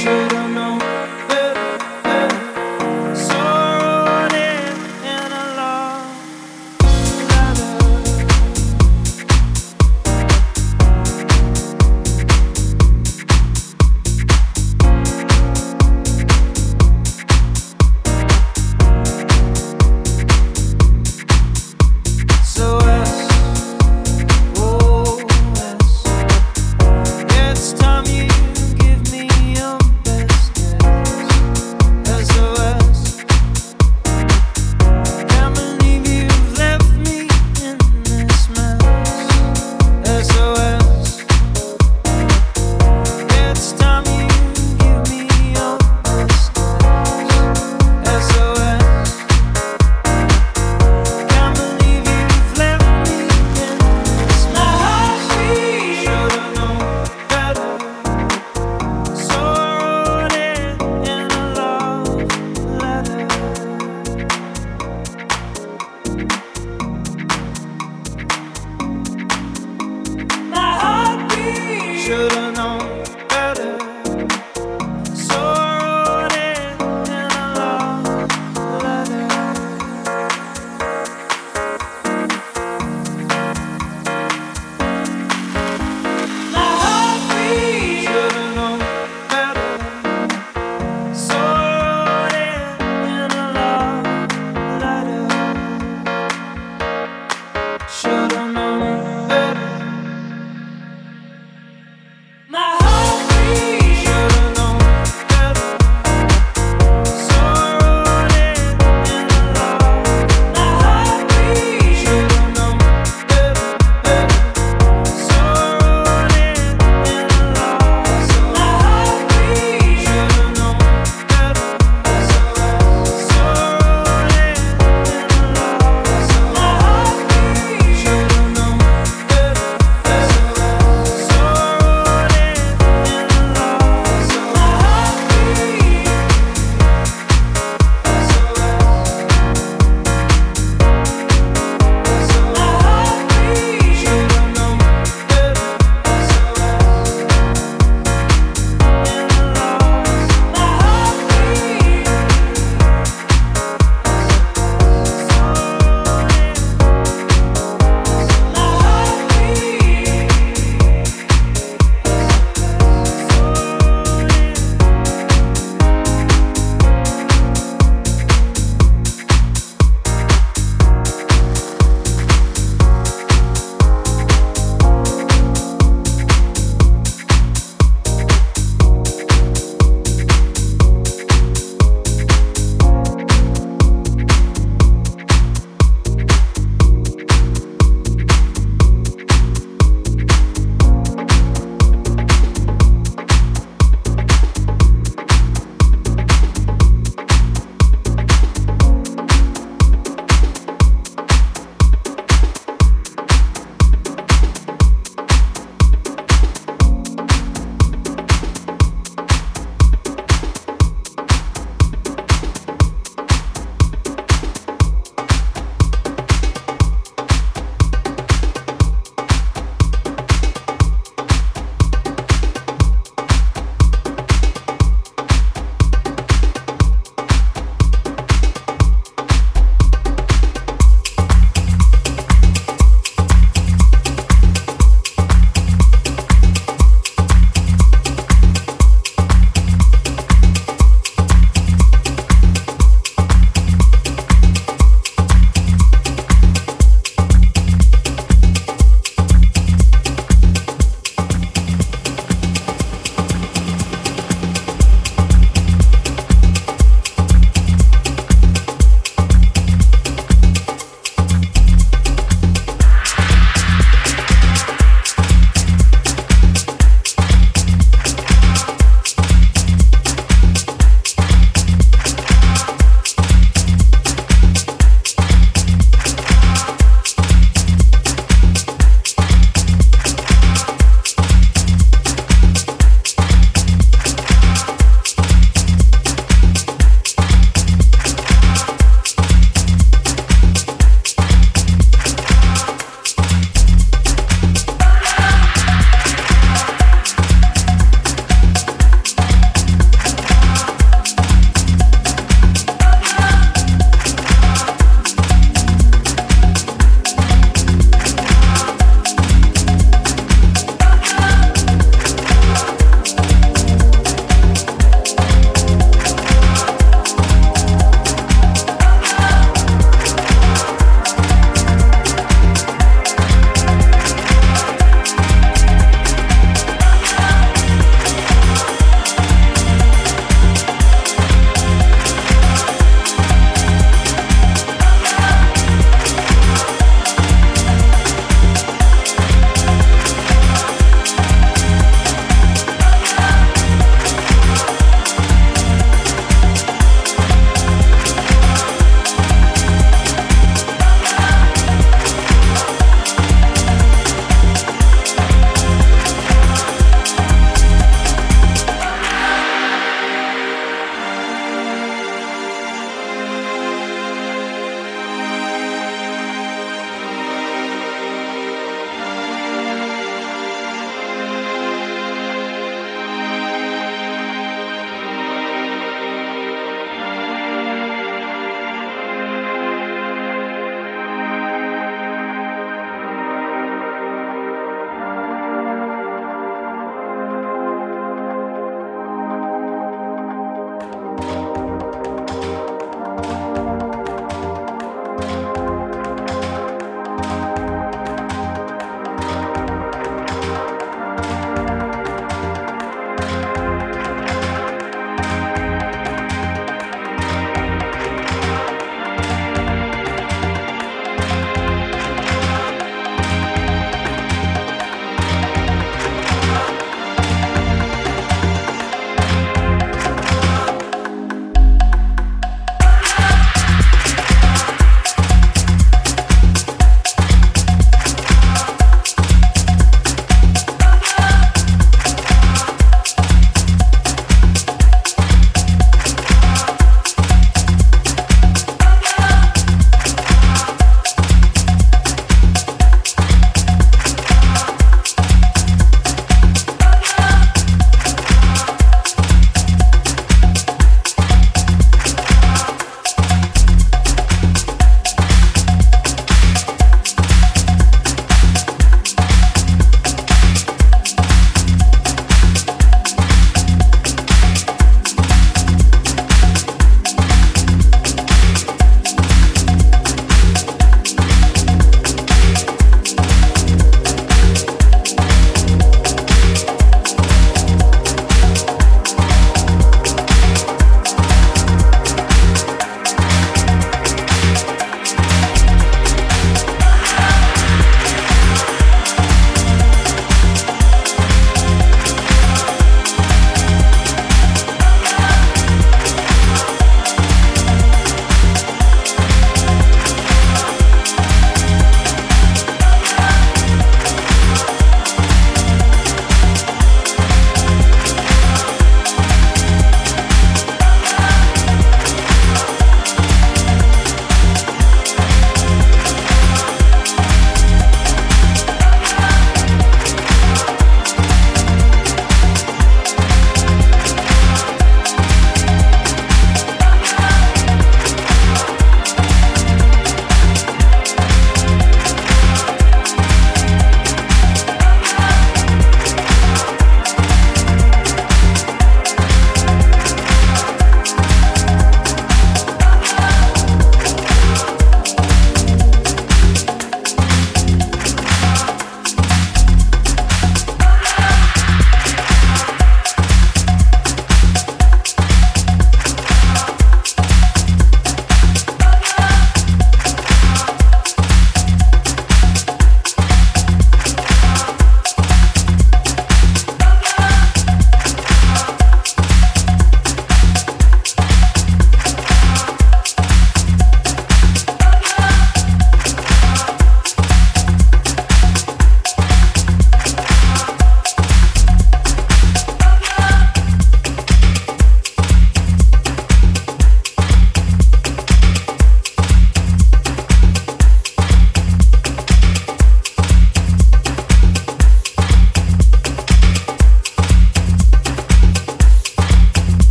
should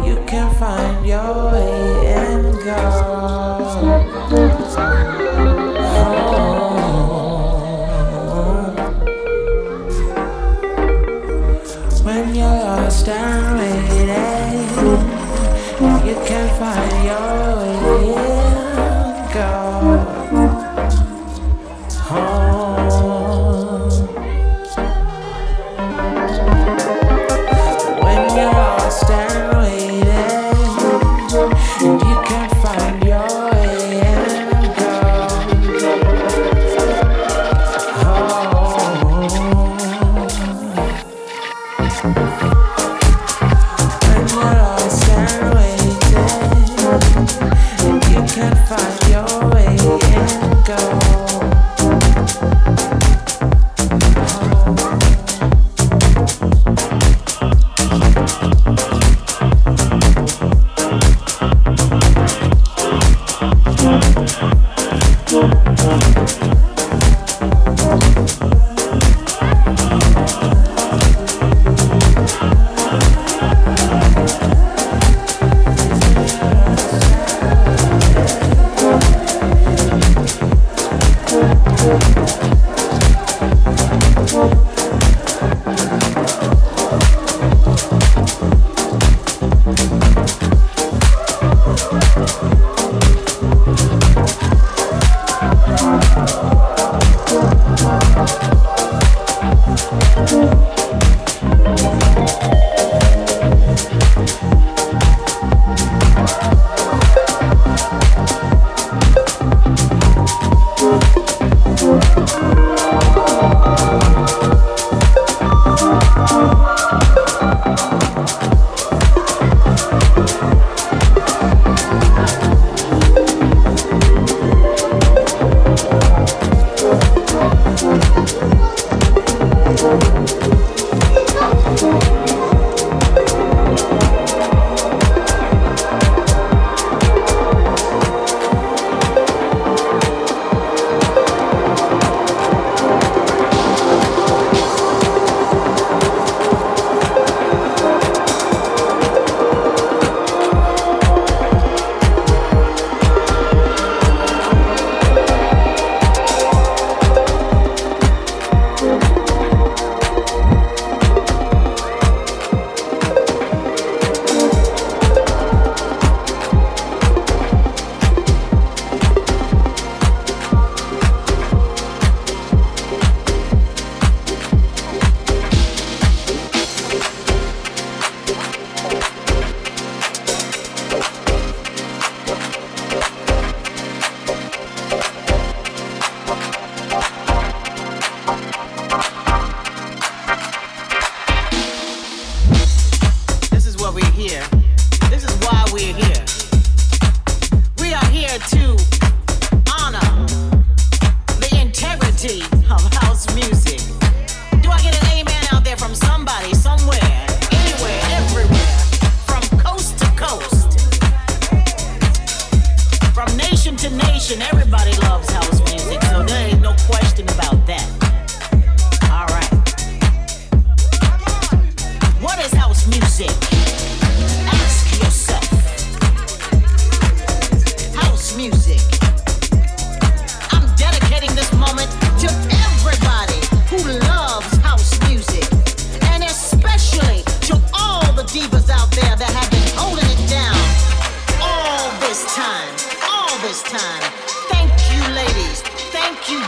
You can find your way and go.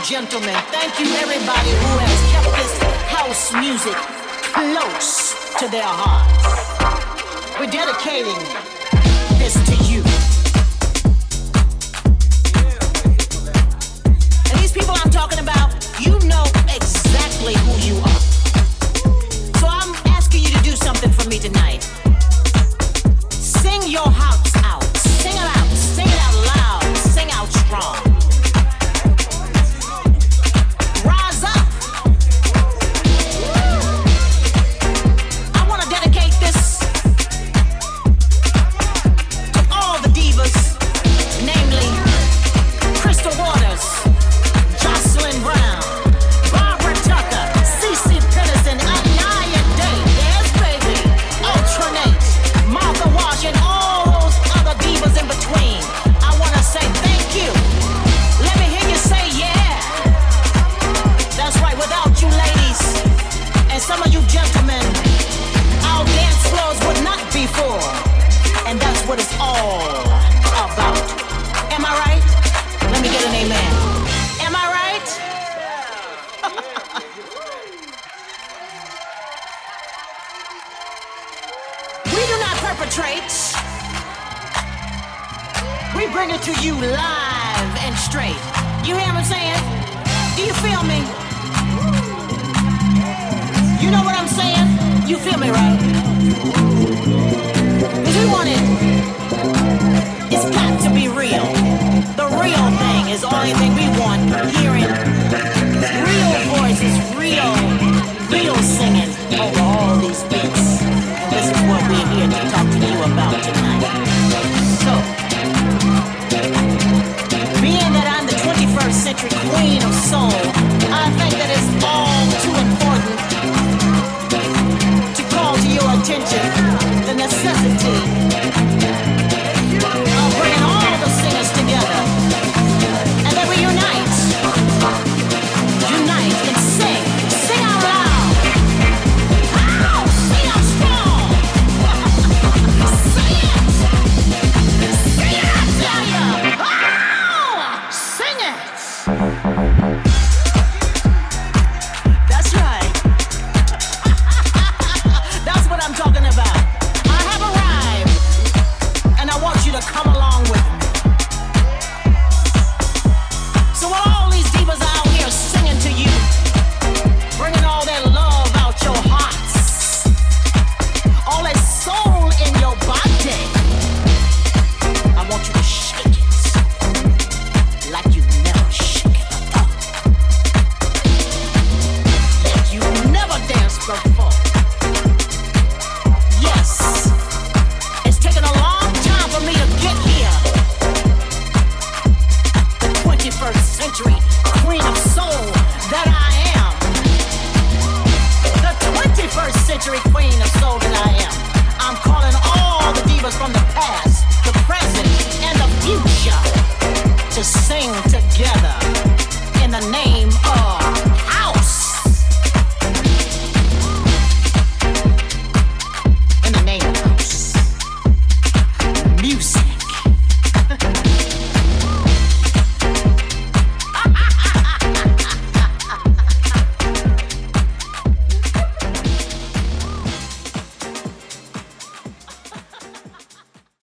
gentlemen, thank you everybody who has kept this house music close to their hearts. We're dedicating this to you. And these people I'm talking about, you know exactly who you are. So I'm asking you to do something for me tonight.